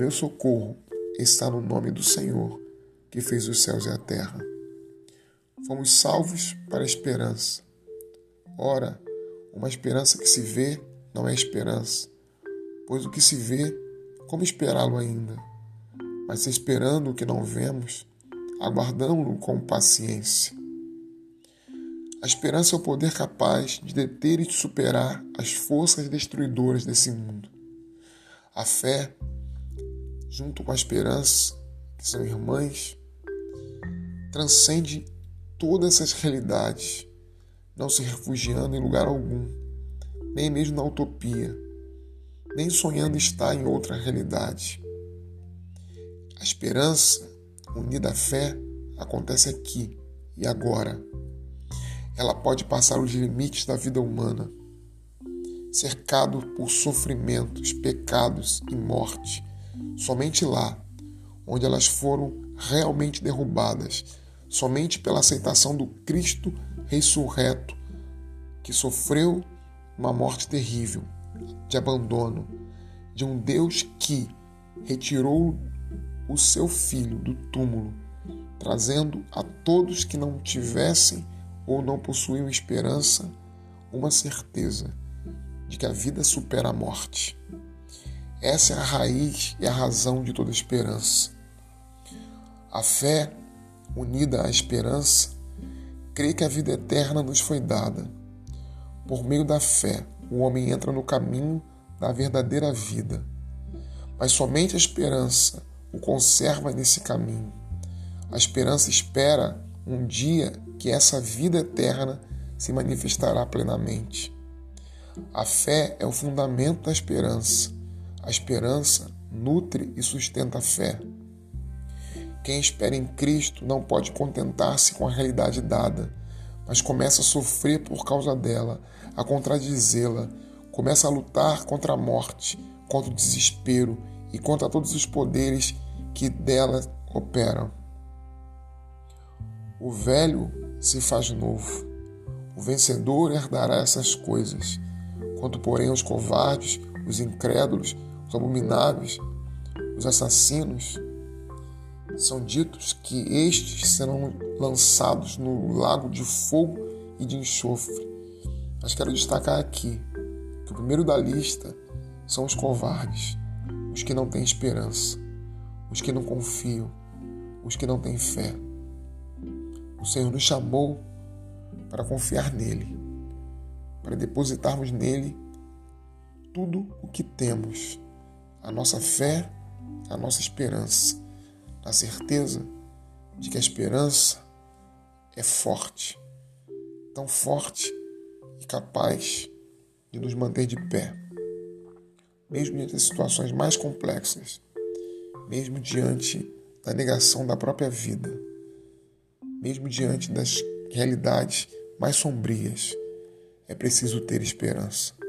meu socorro está no nome do Senhor, que fez os céus e a terra. Fomos salvos para a esperança. Ora, uma esperança que se vê não é esperança, pois o que se vê, como esperá-lo ainda? Mas esperando o que não vemos, aguardamos-lo com paciência. A esperança é o poder capaz de deter e de superar as forças destruidoras desse mundo. A fé, junto com a esperança, que são irmãs, transcende todas essas realidades, não se refugiando em lugar algum, nem mesmo na utopia, nem sonhando estar em outra realidade. A esperança, unida à fé, acontece aqui e agora ela pode passar os limites da vida humana, cercado por sofrimentos, pecados e morte. Somente lá, onde elas foram realmente derrubadas, somente pela aceitação do Cristo ressurreto, que sofreu uma morte terrível, de abandono, de um Deus que retirou o seu filho do túmulo, trazendo a todos que não tivessem ou não possuíam esperança, uma certeza de que a vida supera a morte. Essa é a raiz e a razão de toda esperança. A fé, unida à esperança, crê que a vida eterna nos foi dada. Por meio da fé, o homem entra no caminho da verdadeira vida. Mas somente a esperança o conserva nesse caminho. A esperança espera um dia que essa vida eterna se manifestará plenamente. A fé é o fundamento da esperança. A esperança nutre e sustenta a fé. Quem espera em Cristo não pode contentar-se com a realidade dada, mas começa a sofrer por causa dela, a contradizê-la, começa a lutar contra a morte, contra o desespero e contra todos os poderes que dela operam. O velho se faz novo. O vencedor herdará essas coisas. Quanto, porém, aos covardes, os incrédulos, os abomináveis, os assassinos, são ditos que estes serão lançados no lago de fogo e de enxofre. Mas quero destacar aqui que o primeiro da lista são os covardes, os que não têm esperança, os que não confiam, os que não têm fé. O Senhor nos chamou para confiar nele, para depositarmos nele tudo o que temos, a nossa fé, a nossa esperança, na certeza de que a esperança é forte, tão forte e capaz de nos manter de pé, mesmo diante das situações mais complexas, mesmo diante da negação da própria vida mesmo diante das realidades mais sombrias, é preciso ter esperança.